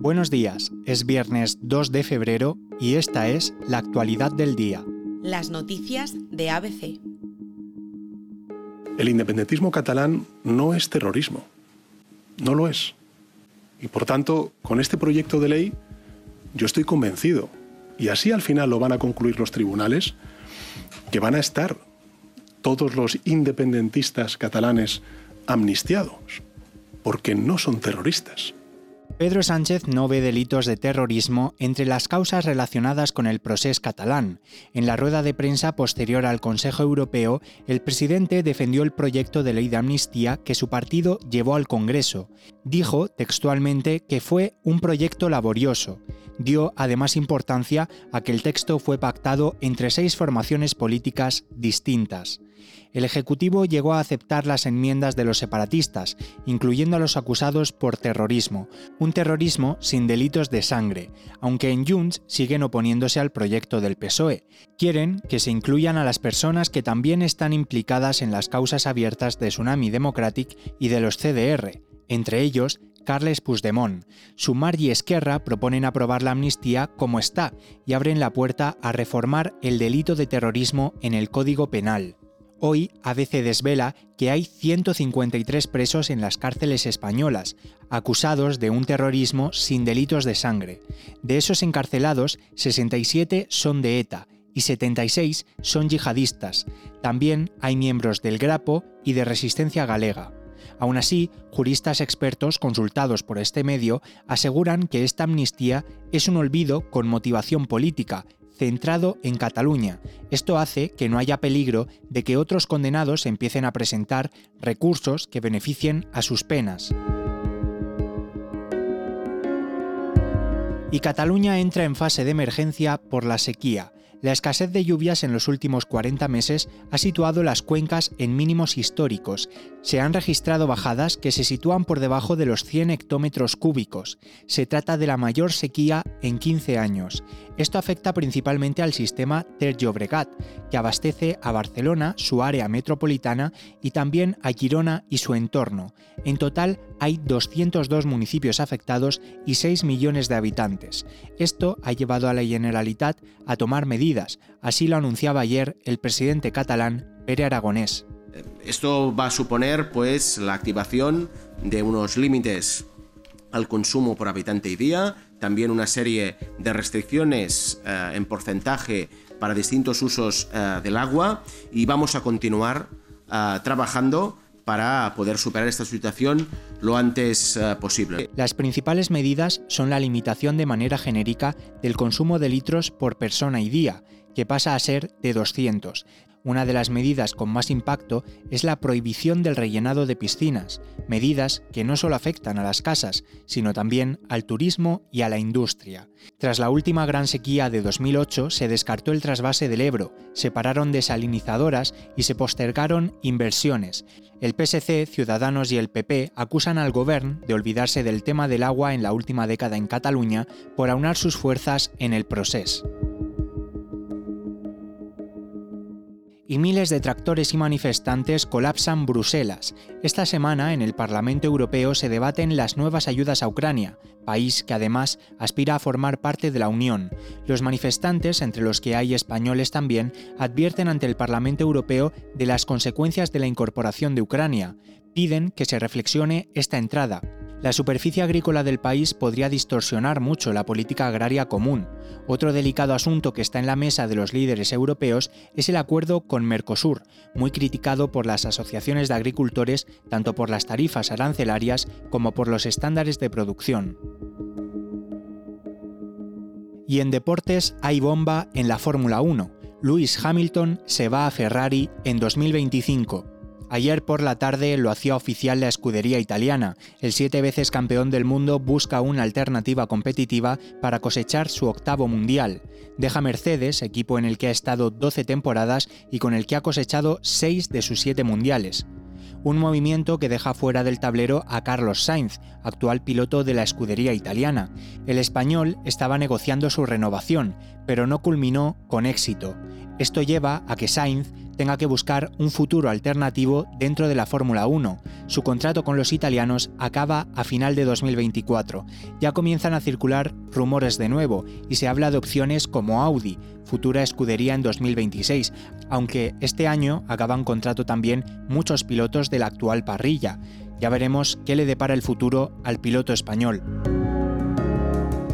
Buenos días, es viernes 2 de febrero y esta es la actualidad del día. Las noticias de ABC. El independentismo catalán no es terrorismo, no lo es. Y por tanto, con este proyecto de ley, yo estoy convencido, y así al final lo van a concluir los tribunales, que van a estar todos los independentistas catalanes amnistiados, porque no son terroristas. Pedro Sánchez no ve delitos de terrorismo entre las causas relacionadas con el proceso catalán. En la rueda de prensa posterior al Consejo Europeo, el presidente defendió el proyecto de ley de amnistía que su partido llevó al Congreso. Dijo textualmente que fue un proyecto laborioso. Dio además importancia a que el texto fue pactado entre seis formaciones políticas distintas el Ejecutivo llegó a aceptar las enmiendas de los separatistas, incluyendo a los acusados por terrorismo, un terrorismo sin delitos de sangre, aunque en Junts siguen oponiéndose al proyecto del PSOE. Quieren que se incluyan a las personas que también están implicadas en las causas abiertas de Tsunami Democratic y de los CDR, entre ellos Carles Puigdemont. Sumar y Esquerra proponen aprobar la amnistía como está y abren la puerta a reformar el delito de terrorismo en el Código Penal. Hoy ABC desvela que hay 153 presos en las cárceles españolas, acusados de un terrorismo sin delitos de sangre. De esos encarcelados, 67 son de ETA y 76 son yihadistas. También hay miembros del Grapo y de Resistencia Galega. Aún así, juristas expertos consultados por este medio aseguran que esta amnistía es un olvido con motivación política centrado en Cataluña. Esto hace que no haya peligro de que otros condenados empiecen a presentar recursos que beneficien a sus penas. Y Cataluña entra en fase de emergencia por la sequía. La escasez de lluvias en los últimos 40 meses ha situado las cuencas en mínimos históricos. Se han registrado bajadas que se sitúan por debajo de los 100 hectómetros cúbicos. Se trata de la mayor sequía en 15 años. Esto afecta principalmente al sistema Ter Llobregat, que abastece a Barcelona, su área metropolitana, y también a Girona y su entorno. En total hay 202 municipios afectados y 6 millones de habitantes. Esto ha llevado a la Generalitat a tomar medidas Así lo anunciaba ayer el presidente catalán Pere Aragonés. Esto va a suponer pues la activación de unos límites al consumo por habitante y día, también una serie de restricciones eh, en porcentaje para distintos usos eh, del agua y vamos a continuar eh, trabajando para poder superar esta situación lo antes eh, posible. Las principales medidas son la limitación de manera genérica del consumo de litros por persona y día, que pasa a ser de 200, una de las medidas con más impacto es la prohibición del rellenado de piscinas, medidas que no solo afectan a las casas, sino también al turismo y a la industria. Tras la última gran sequía de 2008 se descartó el trasvase del Ebro, se pararon desalinizadoras y se postergaron inversiones. El PSC, Ciudadanos y el PP acusan al gobierno de olvidarse del tema del agua en la última década en Cataluña por aunar sus fuerzas en el proceso. Y miles de tractores y manifestantes colapsan Bruselas. Esta semana en el Parlamento Europeo se debaten las nuevas ayudas a Ucrania, país que además aspira a formar parte de la Unión. Los manifestantes, entre los que hay españoles también, advierten ante el Parlamento Europeo de las consecuencias de la incorporación de Ucrania. Piden que se reflexione esta entrada, la superficie agrícola del país podría distorsionar mucho la política agraria común. Otro delicado asunto que está en la mesa de los líderes europeos es el acuerdo con Mercosur, muy criticado por las asociaciones de agricultores tanto por las tarifas arancelarias como por los estándares de producción. Y en deportes hay bomba en la Fórmula 1. Lewis Hamilton se va a Ferrari en 2025. Ayer por la tarde lo hacía oficial la escudería italiana. El siete veces campeón del mundo busca una alternativa competitiva para cosechar su octavo mundial. Deja Mercedes, equipo en el que ha estado 12 temporadas y con el que ha cosechado 6 de sus 7 mundiales un movimiento que deja fuera del tablero a Carlos Sainz, actual piloto de la escudería italiana. El español estaba negociando su renovación, pero no culminó con éxito. Esto lleva a que Sainz tenga que buscar un futuro alternativo dentro de la Fórmula 1. Su contrato con los italianos acaba a final de 2024. Ya comienzan a circular rumores de nuevo y se habla de opciones como Audi, futura escudería en 2026, aunque este año acaban contrato también muchos pilotos de la actual parrilla. Ya veremos qué le depara el futuro al piloto español.